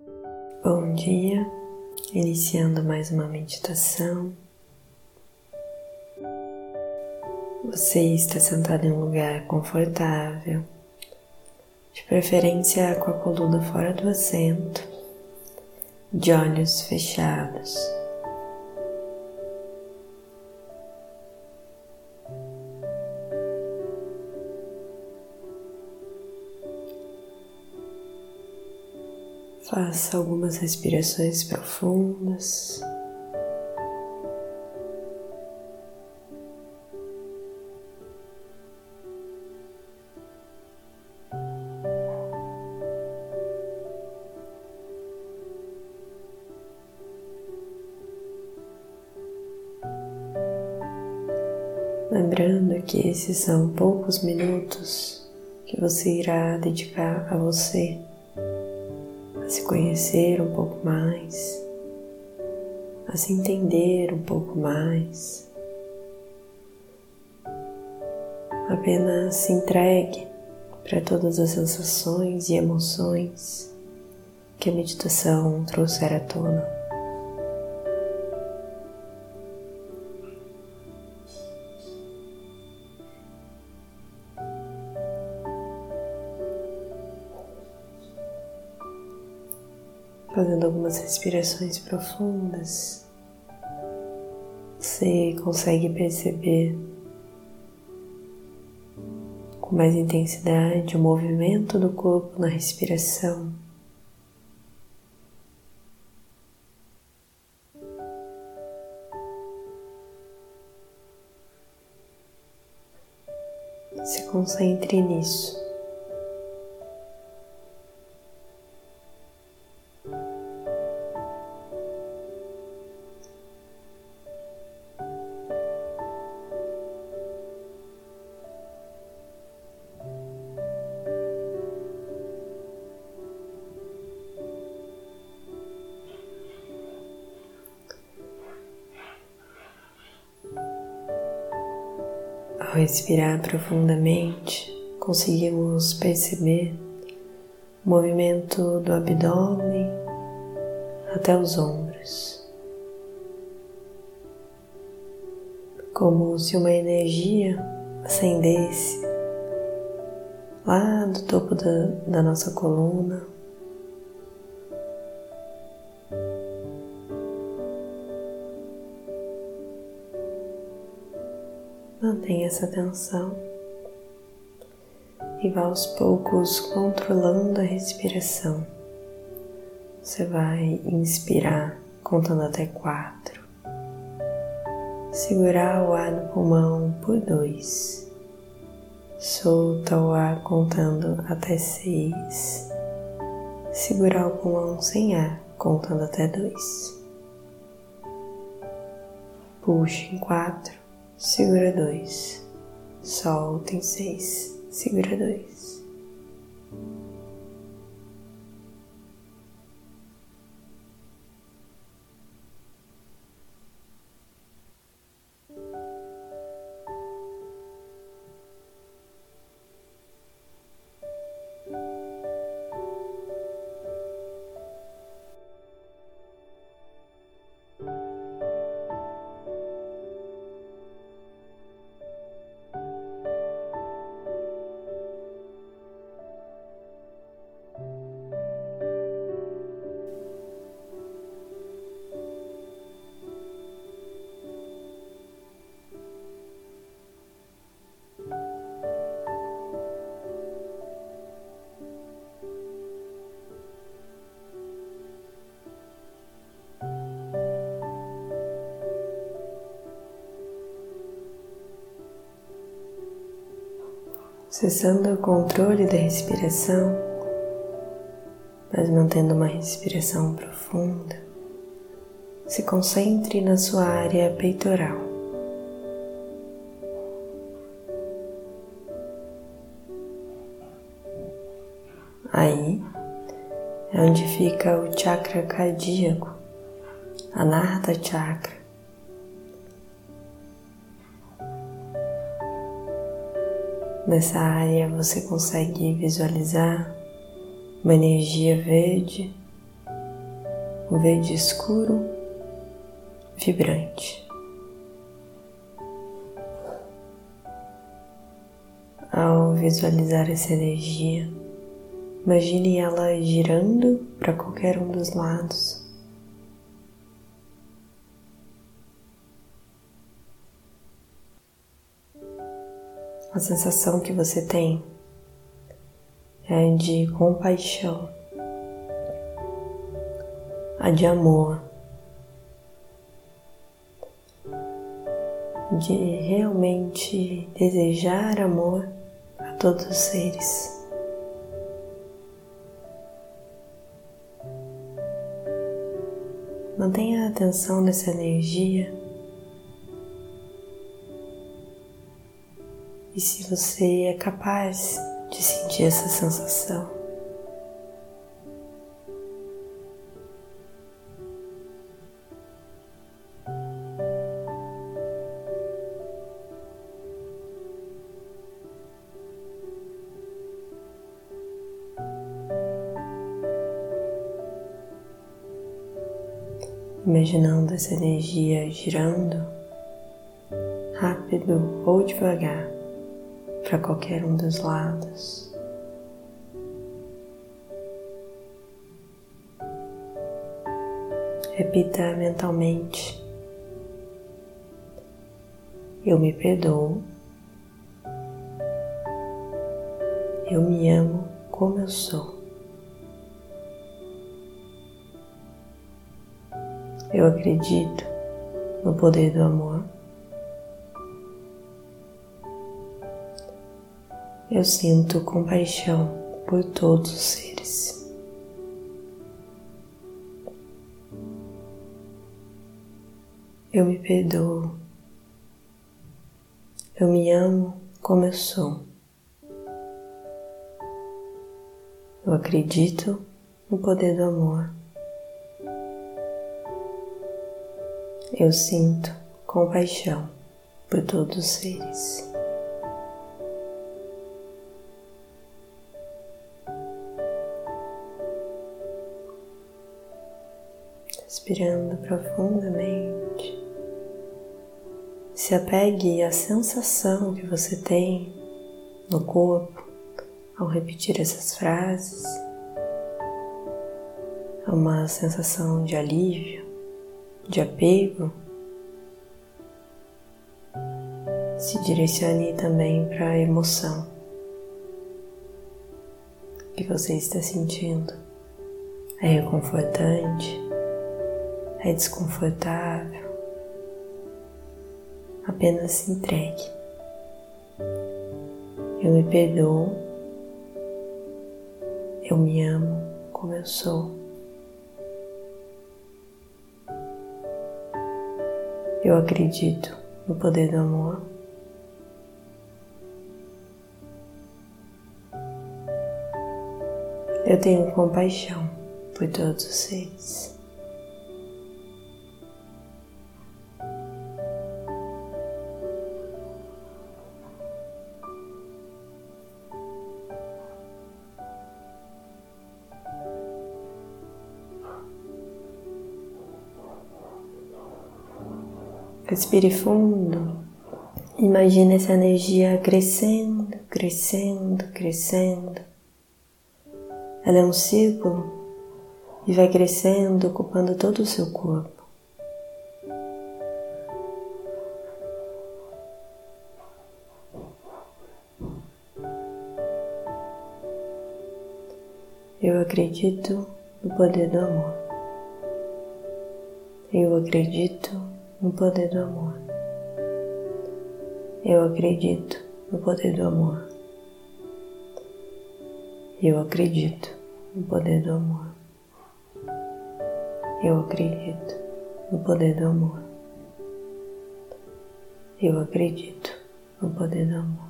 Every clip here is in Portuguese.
Bom dia, iniciando mais uma meditação. Você está sentado em um lugar confortável, de preferência com a coluna fora do assento, de olhos fechados. Faça algumas respirações profundas. Lembrando que esses são poucos minutos que você irá dedicar a você se conhecer um pouco mais, a se entender um pouco mais. Apenas se entregue para todas as sensações e emoções que a meditação trouxer à tona. Fazendo algumas respirações profundas, você consegue perceber com mais intensidade o movimento do corpo na respiração. Se concentre nisso. Ao respirar profundamente, conseguimos perceber o movimento do abdômen até os ombros, como se uma energia ascendesse lá do topo da, da nossa coluna Mantenha essa atenção e vá aos poucos controlando a respiração. Você vai inspirar contando até quatro, segurar o ar no pulmão por dois, solta o ar contando até seis, segurar o pulmão sem ar contando até dois, puxa em quatro segura dois, solta em seis, segura dois. Cessando o controle da respiração, mas mantendo uma respiração profunda, se concentre na sua área peitoral. Aí é onde fica o chakra cardíaco, a Narda Chakra Nessa área você consegue visualizar uma energia verde um verde escuro, vibrante. Ao visualizar essa energia, imagine ela girando para qualquer um dos lados. A sensação que você tem é de compaixão, a de amor, de realmente desejar amor a todos os seres. Mantenha a atenção nessa energia. E se você é capaz de sentir essa sensação, imaginando essa energia girando rápido ou devagar para qualquer um dos lados. Repita mentalmente: Eu me perdoo, eu me amo como eu sou. Eu acredito no poder do amor. Eu sinto compaixão por todos os seres. Eu me perdoo. Eu me amo como eu sou. Eu acredito no poder do amor. eu sinto compaixão por todos os seres. Respirando profundamente, se apegue à sensação que você tem no corpo ao repetir essas frases, a uma sensação de alívio de apego, se direcione também para a emoção que você está sentindo. É reconfortante? É desconfortável? Apenas se entregue. Eu me perdoo. Eu me amo como eu sou. Eu acredito no poder do amor. Eu tenho compaixão por todos os seres. Respire fundo. Imagine essa energia crescendo, crescendo, crescendo. Ela é um círculo e vai crescendo, ocupando todo o seu corpo. Eu acredito no poder do amor. Eu acredito no poder do amor. Eu acredito no poder do amor. Eu acredito no poder do amor. Eu acredito no poder do amor. Eu acredito no poder do amor.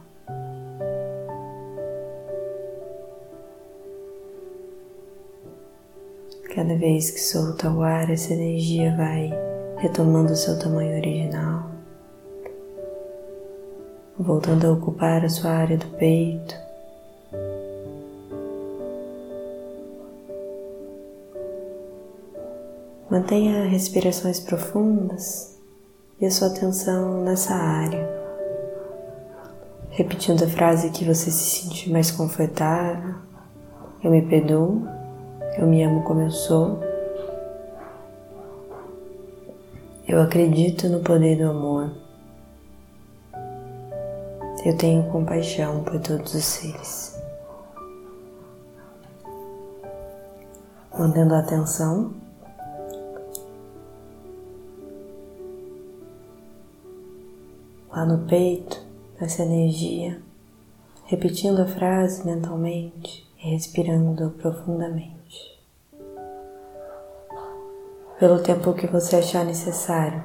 Cada vez que solta o ar, essa energia vai retomando seu tamanho original, voltando a ocupar a sua área do peito. Mantenha respirações profundas e a sua atenção nessa área, repetindo a frase que você se sentir mais confortável. Eu me perdoo, eu me amo como eu sou. Eu acredito no poder do amor. Eu tenho compaixão por todos os seres. Mantendo a atenção lá no peito, essa energia, repetindo a frase mentalmente e respirando profundamente. Pelo tempo que você achar necessário,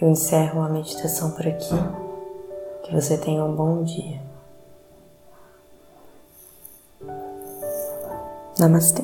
eu encerro a meditação por aqui. Que você tenha um bom dia. Namastê.